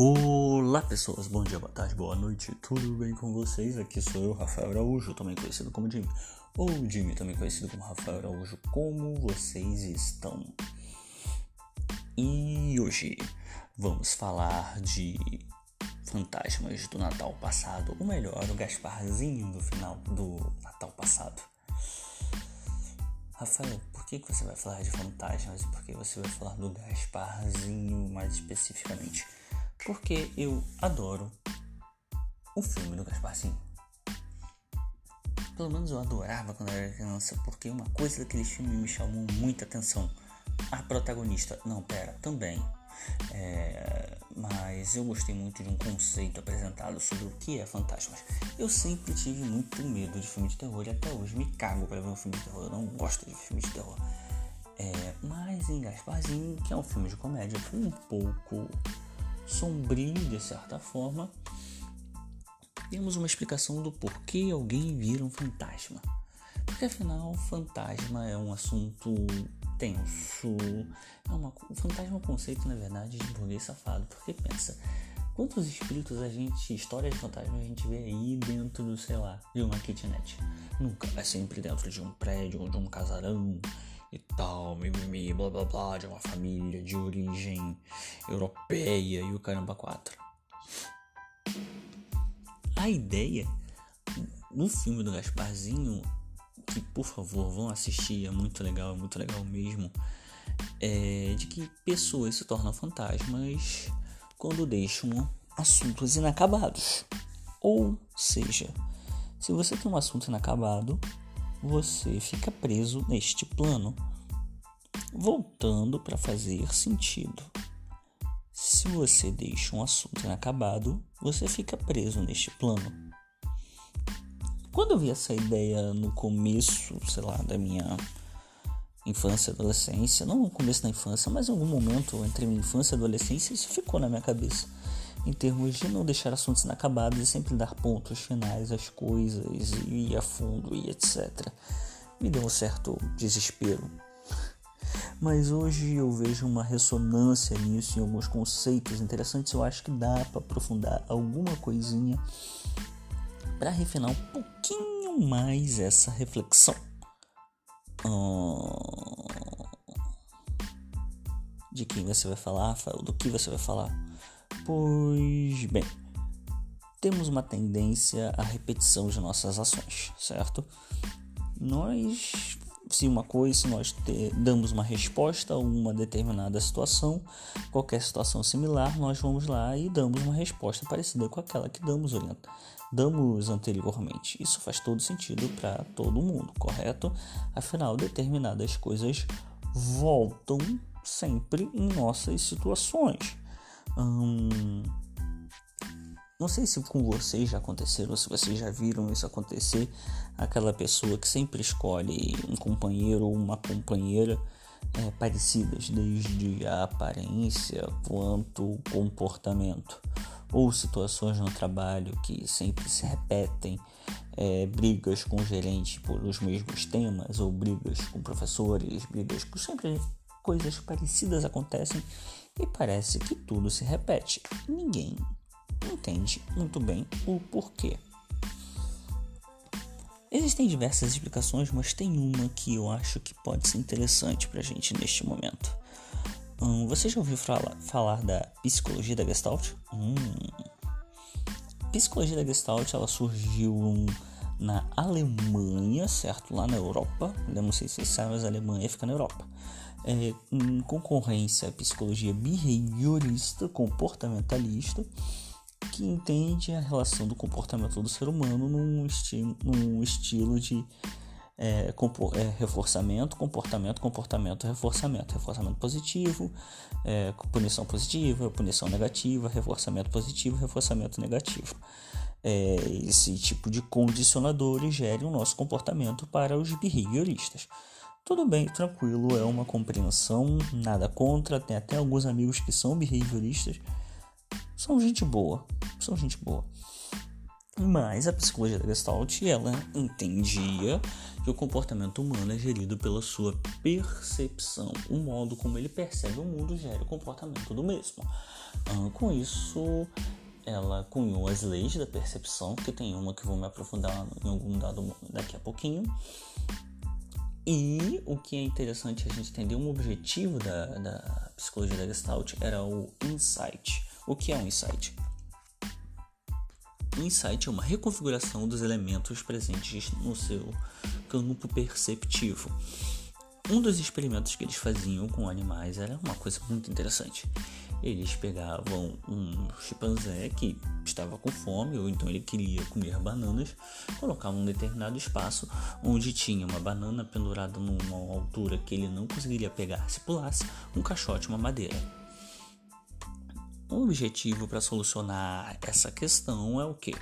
Olá pessoas, bom dia, boa tarde, boa noite, tudo bem com vocês? Aqui sou eu, Rafael Araújo, também conhecido como Jimmy, ou Jimmy, também conhecido como Rafael Araújo. Como vocês estão? E hoje vamos falar de fantasmas do Natal passado, ou melhor, o Gasparzinho do final do Natal passado. Rafael, por que, que você vai falar de fantasmas e por que você vai falar do Gasparzinho mais especificamente? Porque eu adoro o filme do Gasparzinho. Pelo menos eu adorava quando eu era criança, porque uma coisa daquele filme me chamou muita atenção. A protagonista, não, pera, também. É, mas eu gostei muito de um conceito apresentado sobre o que é fantasmas. Eu sempre tive muito medo de filme de terror e até hoje me cago para ver um filme de terror. Eu não gosto de filme de terror. É, mas em Gasparzinho, que é um filme de comédia, foi um pouco sombrio de certa forma, temos uma explicação do porquê alguém vira um fantasma. Porque afinal, fantasma é um assunto tenso. É uma, o fantasma é um conceito, na verdade, de burguês safado. Porque pensa, quantos espíritos a gente, histórias de fantasma a gente vê aí dentro sei lá, de uma kitnet? Nunca, é sempre dentro de um prédio ou de um casarão e tal, mimimi, blá blá blá, de uma família de origem europeia e o caramba 4. A ideia no filme do Gasparzinho, que por favor vão assistir, é muito legal, é muito legal mesmo, é de que pessoas se tornam fantasmas quando deixam assuntos inacabados. Ou seja, se você tem um assunto inacabado, você fica preso neste plano. Voltando para fazer sentido. Se você deixa um assunto inacabado, você fica preso neste plano. Quando eu vi essa ideia no começo, sei lá, da minha infância adolescência, não no começo da infância, mas em algum momento entre minha infância e adolescência, isso ficou na minha cabeça em termos de não deixar assuntos inacabados e sempre dar pontos finais às coisas e ir a fundo e etc. Me deu um certo desespero. Mas hoje eu vejo uma ressonância nisso em alguns conceitos interessantes. Eu acho que dá para aprofundar alguma coisinha para refinar um pouquinho mais essa reflexão. De quem você vai falar? Do que você vai falar? Pois bem, temos uma tendência à repetição de nossas ações, certo? Nós, se uma coisa, se nós damos uma resposta a uma determinada situação, qualquer situação similar, nós vamos lá e damos uma resposta parecida com aquela que damos, damos anteriormente. Isso faz todo sentido para todo mundo, correto? Afinal, determinadas coisas voltam sempre em nossas situações. Não sei se com vocês já aconteceram, se vocês já viram isso acontecer. Aquela pessoa que sempre escolhe um companheiro ou uma companheira é, parecidas, desde a aparência quanto o comportamento. Ou situações no trabalho que sempre se repetem, é, brigas com o gerente por os mesmos temas, ou brigas com professores, brigas com sempre coisas parecidas acontecem e parece que tudo se repete. Ninguém entende muito bem o porquê. Existem diversas explicações, mas tem uma que eu acho que pode ser interessante para a gente neste momento. Hum, você já ouviu falar, falar da psicologia da Gestalt? Hum. Psicologia da Gestalt ela surgiu na Alemanha, certo? Lá na Europa. Eu não sei se vocês sabem, mas a Alemanha fica na Europa é, em concorrência à psicologia behaviorista comportamentalista, que entende a relação do comportamento do ser humano num, esti num estilo de é, é, reforçamento, comportamento, comportamento, reforçamento, reforçamento positivo, é, punição positiva, punição negativa, reforçamento positivo, reforçamento negativo. É, esse tipo de condicionadores gere o nosso comportamento para os behavioristas. Tudo bem, tranquilo, é uma compreensão, nada contra. Tem até alguns amigos que são behavioristas. São gente boa, são gente boa. Mas a psicologia da Gestalt, ela entendia que o comportamento humano é gerido pela sua percepção. O modo como ele percebe o mundo gera o comportamento do mesmo. Ah, com isso, ela cunhou as leis da percepção, que tem uma que vou me aprofundar em algum dado daqui a pouquinho. E o que é interessante a gente entender, um objetivo da, da psicologia da Gestalt era o insight. O que é um insight? Insight é uma reconfiguração dos elementos presentes no seu campo perceptivo. Um dos experimentos que eles faziam com animais era uma coisa muito interessante. Eles pegavam um chimpanzé que estava com fome ou então ele queria comer bananas, colocavam um determinado espaço onde tinha uma banana pendurada numa altura que ele não conseguiria pegar se pulasse, um caixote, uma madeira. O objetivo para solucionar essa questão é o que?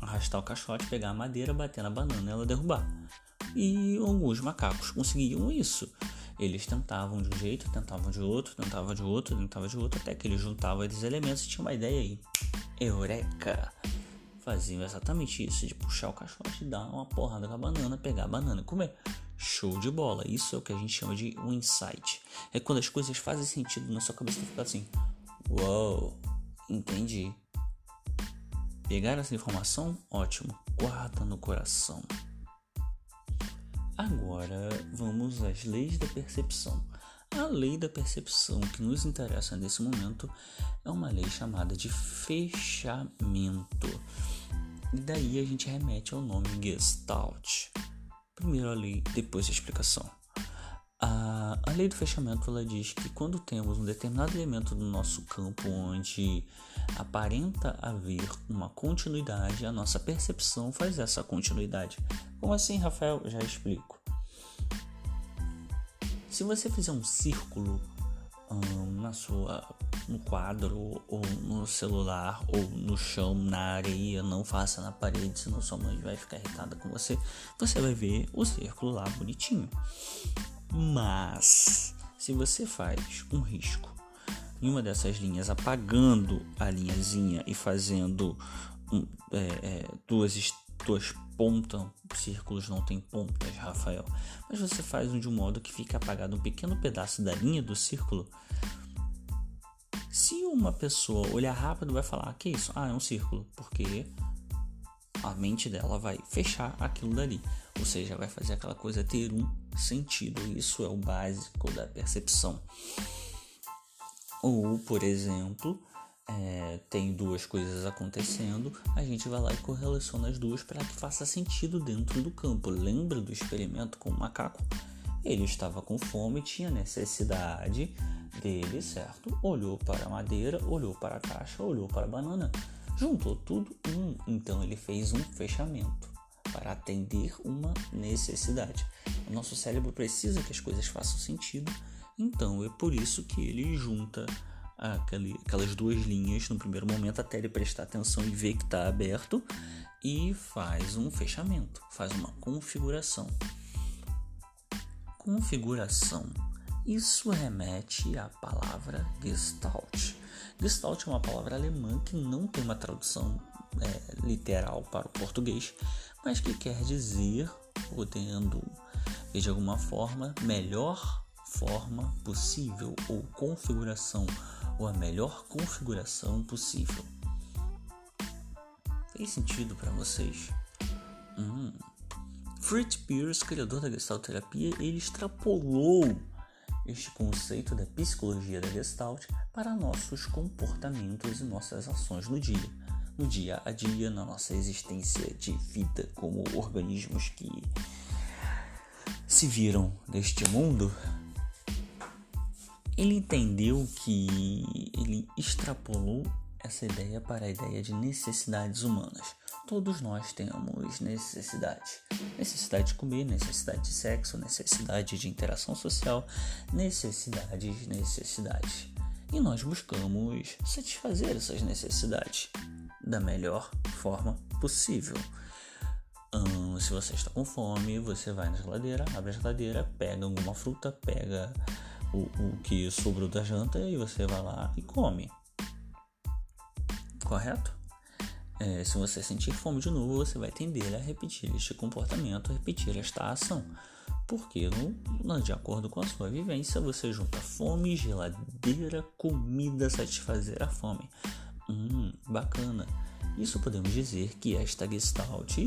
Arrastar o caixote, pegar a madeira, bater na banana e ela derrubar e alguns macacos conseguiam isso. Eles tentavam de um jeito, tentavam de outro, tentavam de outro, tentavam de outro, até que eles juntavam esses elementos e tinham uma ideia aí. Eureka! Faziam exatamente isso, de puxar o caixote, dar uma porrada com a banana, pegar a banana e comer. Show de bola! Isso é o que a gente chama de um insight. É quando as coisas fazem sentido na sua cabeça e fica assim: Uou, entendi. Pegar essa informação? Ótimo. Guarda no coração. Agora vamos às leis da percepção. A lei da percepção que nos interessa nesse momento é uma lei chamada de fechamento. E daí a gente remete ao nome Gestalt. Primeiro a lei, depois a explicação. A, a lei do fechamento ela diz que quando temos um determinado elemento do nosso campo onde aparenta haver uma continuidade, a nossa percepção faz essa continuidade. Como assim, Rafael? Já explico. Se você fizer um círculo hum, na sua no quadro ou no celular ou no chão, na areia, não faça na parede, senão sua mãe vai ficar irritada com você. Você vai ver o círculo lá bonitinho. Mas se você faz um risco em uma dessas linhas, apagando a linhazinha e fazendo um, é, é, duas, duas pontas, círculos não tem pontas, Rafael, mas você faz de um modo que fica apagado um pequeno pedaço da linha do círculo. Se uma pessoa olhar rápido, vai falar: ah, que isso? Ah, é um círculo, porque a mente dela vai fechar aquilo dali, ou seja, vai fazer aquela coisa ter um sentido. Isso é o básico da percepção. Ou, por exemplo, é, tem duas coisas acontecendo, a gente vai lá e correlaciona as duas para que faça sentido dentro do campo. Lembra do experimento com o macaco? Ele estava com fome, tinha necessidade dele, certo? Olhou para a madeira, olhou para a caixa, olhou para a banana juntou tudo um, então ele fez um fechamento para atender uma necessidade. O nosso cérebro precisa que as coisas façam sentido, então é por isso que ele junta aquelas duas linhas no primeiro momento até ele prestar atenção e ver que está aberto e faz um fechamento, faz uma configuração. Configuração. Isso remete à palavra Gestalt. Gestalt é uma palavra alemã que não tem uma tradução é, literal para o português, mas que quer dizer, podendo de alguma forma, melhor forma possível ou configuração, ou a melhor configuração possível. Fez sentido para vocês? Hum. Fritz Pierce, criador da Gestalt terapia, ele extrapolou este conceito da psicologia da Gestalt para nossos comportamentos e nossas ações no dia, no dia a dia, na nossa existência de vida como organismos que se viram neste mundo. Ele entendeu que ele extrapolou essa ideia para a ideia de necessidades humanas todos nós temos necessidades. Necessidade de comer, necessidade de sexo, necessidade de interação social, necessidades, necessidades. E nós buscamos satisfazer essas necessidades da melhor forma possível. Hum, se você está com fome, você vai na geladeira, abre a geladeira, pega alguma fruta, pega o, o que sobrou da janta e você vai lá e come. Correto? É, se você sentir fome de novo, você vai tender a repetir este comportamento, repetir esta ação. Porque, no, de acordo com a sua vivência, você junta fome, geladeira, comida, satisfazer a fome. Hum, bacana. Isso podemos dizer que esta gestalt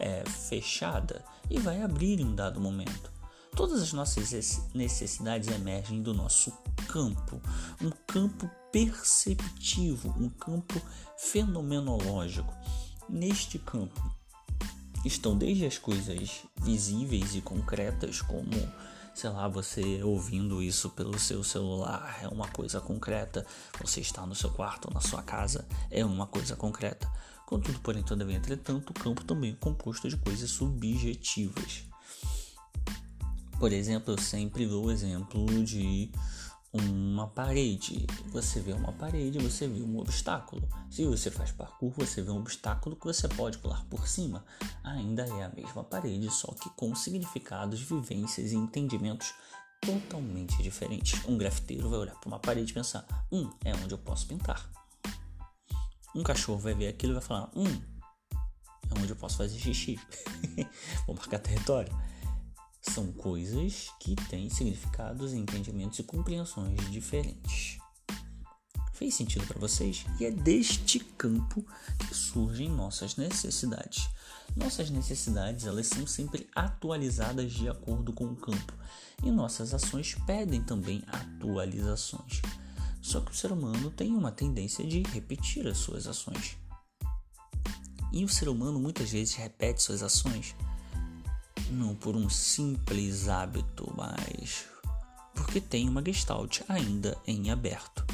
é fechada e vai abrir em um dado momento. Todas as nossas necessidades emergem do nosso campo, um campo perceptivo, um campo fenomenológico. Neste campo estão desde as coisas visíveis e concretas, como, sei lá, você ouvindo isso pelo seu celular é uma coisa concreta, você está no seu quarto na sua casa é uma coisa concreta. Contudo, porém, todavia, entretanto, o campo também é composto de coisas subjetivas. Por exemplo, eu sempre dou o exemplo de uma parede. Você vê uma parede, você vê um obstáculo. Se você faz parkour, você vê um obstáculo que você pode pular por cima. Ainda é a mesma parede, só que com significados, vivências e entendimentos totalmente diferentes. Um grafiteiro vai olhar para uma parede e pensar: hum, é onde eu posso pintar. Um cachorro vai ver aquilo e vai falar: hum, é onde eu posso fazer xixi. Vou marcar território. São coisas que têm significados, entendimentos e compreensões diferentes. Fez sentido para vocês? E é deste campo que surgem nossas necessidades. Nossas necessidades, elas são sempre atualizadas de acordo com o campo, e nossas ações pedem também atualizações. Só que o ser humano tem uma tendência de repetir as suas ações. E o ser humano muitas vezes repete suas ações não por um simples hábito, mas porque tem uma gestalt ainda em aberto.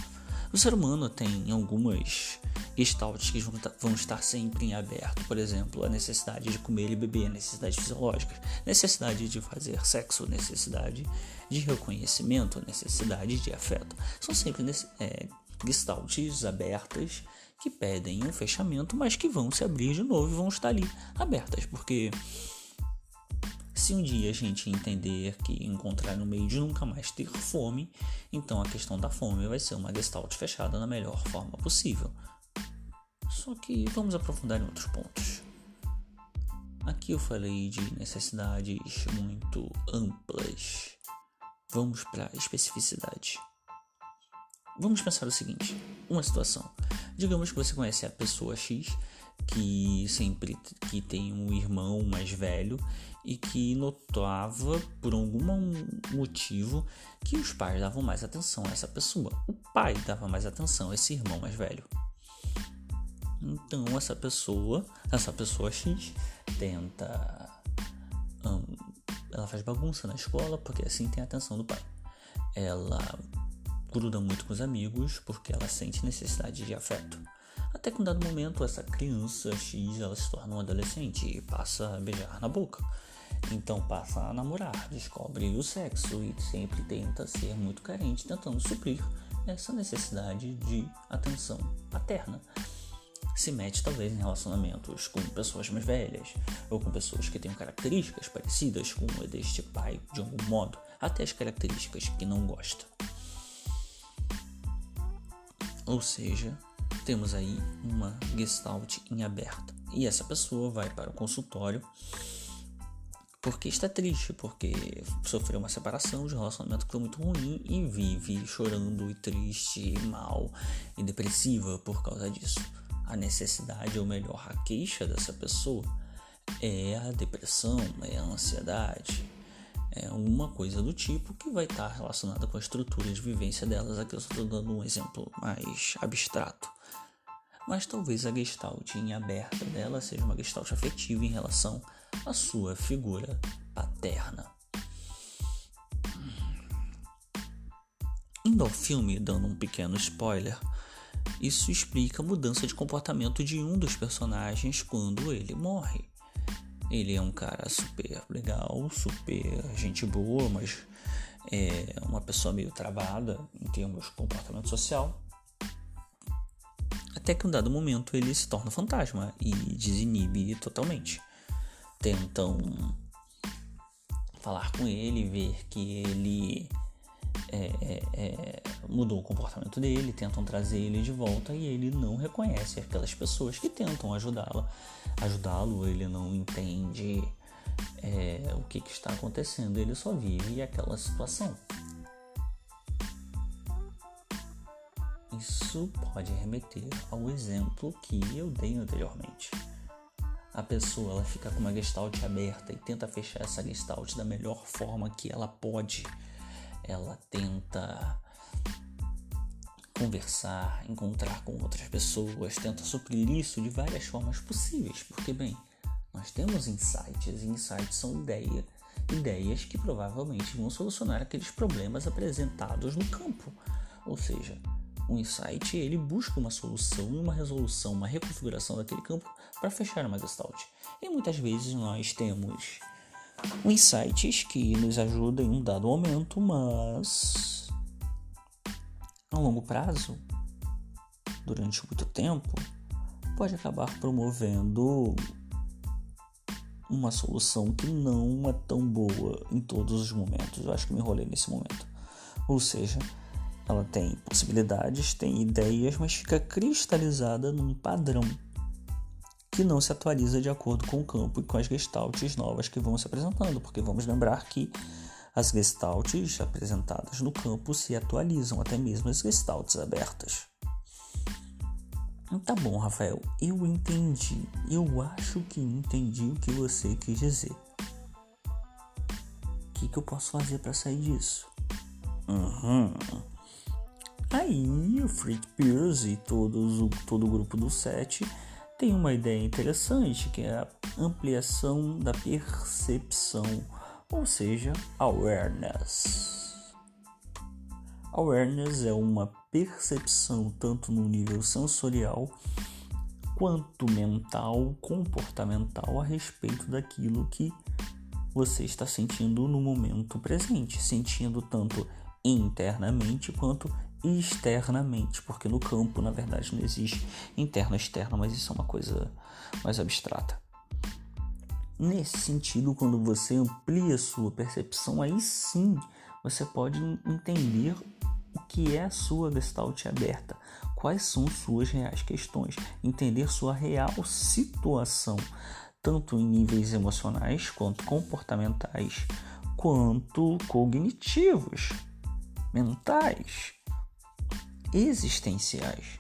O ser humano tem algumas gestalts que vão estar sempre em aberto, por exemplo, a necessidade de comer e beber, necessidades fisiológicas, necessidade de fazer sexo, necessidade de reconhecimento, necessidade de afeto. São sempre é, gestaltes abertas que pedem um fechamento, mas que vão se abrir de novo e vão estar ali abertas, porque se um dia a gente entender que encontrar no meio de nunca mais ter fome, então a questão da fome vai ser uma gestalt fechada na melhor forma possível. Só que vamos aprofundar em outros pontos. Aqui eu falei de necessidades muito amplas. Vamos para a especificidade. Vamos pensar o seguinte: uma situação. Digamos que você conhece a pessoa X que sempre que tem um irmão mais velho e que notava por algum motivo que os pais davam mais atenção a essa pessoa. O pai dava mais atenção a esse irmão mais velho. Então essa pessoa, essa pessoa X, tenta. Hum, ela faz bagunça na escola porque assim tem a atenção do pai. Ela gruda muito com os amigos porque ela sente necessidade de afeto. Até que um dado momento essa criança X ela se torna um adolescente e passa a beijar na boca. Então passa a namorar, descobre o sexo e sempre tenta ser muito carente, tentando suprir essa necessidade de atenção paterna. Se mete talvez em relacionamentos com pessoas mais velhas ou com pessoas que tenham características parecidas com a deste pai de algum modo, até as características que não gosta. Ou seja, temos aí uma gestalt em aberto. E essa pessoa vai para o consultório porque está triste, porque sofreu uma separação de um relacionamento que foi muito ruim e vive chorando e triste, e mal e depressiva por causa disso. A necessidade, ou melhor, a queixa dessa pessoa é a depressão, é a ansiedade, é uma coisa do tipo que vai estar relacionada com a estrutura de vivência delas. Aqui eu estou dando um exemplo mais abstrato. Mas talvez a gestalt em aberta dela seja uma gestalt afetiva em relação à sua figura paterna. Indo ao filme, dando um pequeno spoiler, isso explica a mudança de comportamento de um dos personagens quando ele morre. Ele é um cara super legal, super gente boa, mas é uma pessoa meio travada em termos de comportamento social. Até que um dado momento ele se torna fantasma e desinibe totalmente. Tentam falar com ele, ver que ele é, é, é, mudou o comportamento dele, tentam trazer ele de volta e ele não reconhece aquelas pessoas que tentam ajudá-lo, ajudá-lo, ele não entende é, o que, que está acontecendo, ele só vive aquela situação. Isso pode remeter ao exemplo que eu dei anteriormente. A pessoa ela fica com uma gestalt aberta e tenta fechar essa gestalt da melhor forma que ela pode ela tenta conversar, encontrar com outras pessoas, tenta suprir isso de várias formas possíveis, porque bem, nós temos insights e insights são ideia, ideias que provavelmente vão solucionar aqueles problemas apresentados no campo. Ou seja, o insight ele busca uma solução e uma resolução, uma reconfiguração daquele campo para fechar uma gestalt. E muitas vezes nós temos insights que nos ajudam em um dado momento, mas a longo prazo, durante muito tempo, pode acabar promovendo uma solução que não é tão boa em todos os momentos. Eu acho que me enrolei nesse momento. Ou seja, ela tem possibilidades, tem ideias, mas fica cristalizada num padrão que não se atualiza de acordo com o campo e com as gestaltes novas que vão se apresentando, porque vamos lembrar que as gestaltes apresentadas no campo se atualizam, até mesmo as gestaltes abertas. Tá bom, Rafael, eu entendi. Eu acho que entendi o que você quis dizer. O que, que eu posso fazer para sair disso? Uhum. Aí o Fritz Pierce e todos, todo o grupo do 7 tem uma ideia interessante que é a ampliação da percepção, ou seja, awareness. Awareness é uma percepção tanto no nível sensorial quanto mental, comportamental a respeito daquilo que você está sentindo no momento presente, sentindo tanto internamente quanto externamente, porque no campo, na verdade, não existe interno e externo, mas isso é uma coisa mais abstrata. Nesse sentido, quando você amplia sua percepção, aí sim você pode entender o que é a sua gestalt aberta, quais são suas reais questões, entender sua real situação, tanto em níveis emocionais, quanto comportamentais, quanto cognitivos, mentais existenciais.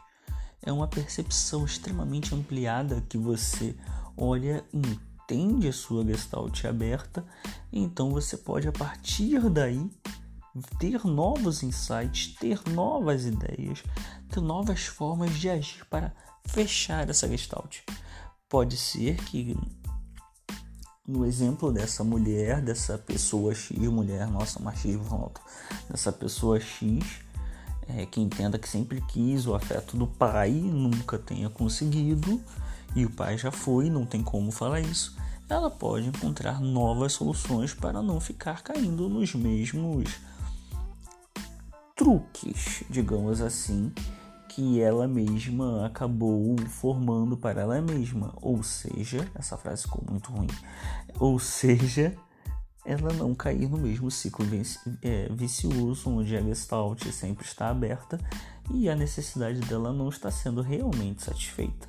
É uma percepção extremamente ampliada que você olha, entende a sua gestalt aberta, então você pode a partir daí ter novos insights, ter novas ideias, ter novas formas de agir para fechar essa gestalt. Pode ser que no exemplo dessa mulher, dessa pessoa X, mulher, nossa, machismo alto, dessa pessoa X, é, que entenda que sempre quis o afeto do pai, nunca tenha conseguido, e o pai já foi, não tem como falar isso, ela pode encontrar novas soluções para não ficar caindo nos mesmos truques, digamos assim, que ela mesma acabou formando para ela mesma. Ou seja, essa frase ficou muito ruim. Ou seja, ela não cair no mesmo ciclo é, vicioso onde a gestalt sempre está aberta e a necessidade dela não está sendo realmente satisfeita.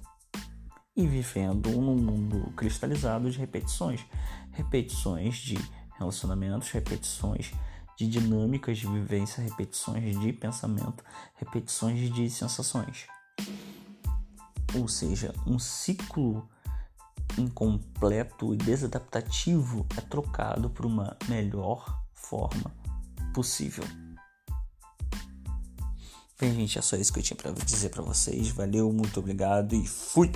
E vivendo num mundo cristalizado de repetições, repetições de relacionamentos, repetições de dinâmicas de vivência, repetições de pensamento, repetições de sensações. Ou seja, um ciclo incompleto e desadaptativo é trocado por uma melhor forma possível. Bem, gente, é só isso que eu tinha para dizer para vocês. Valeu, muito obrigado e fui!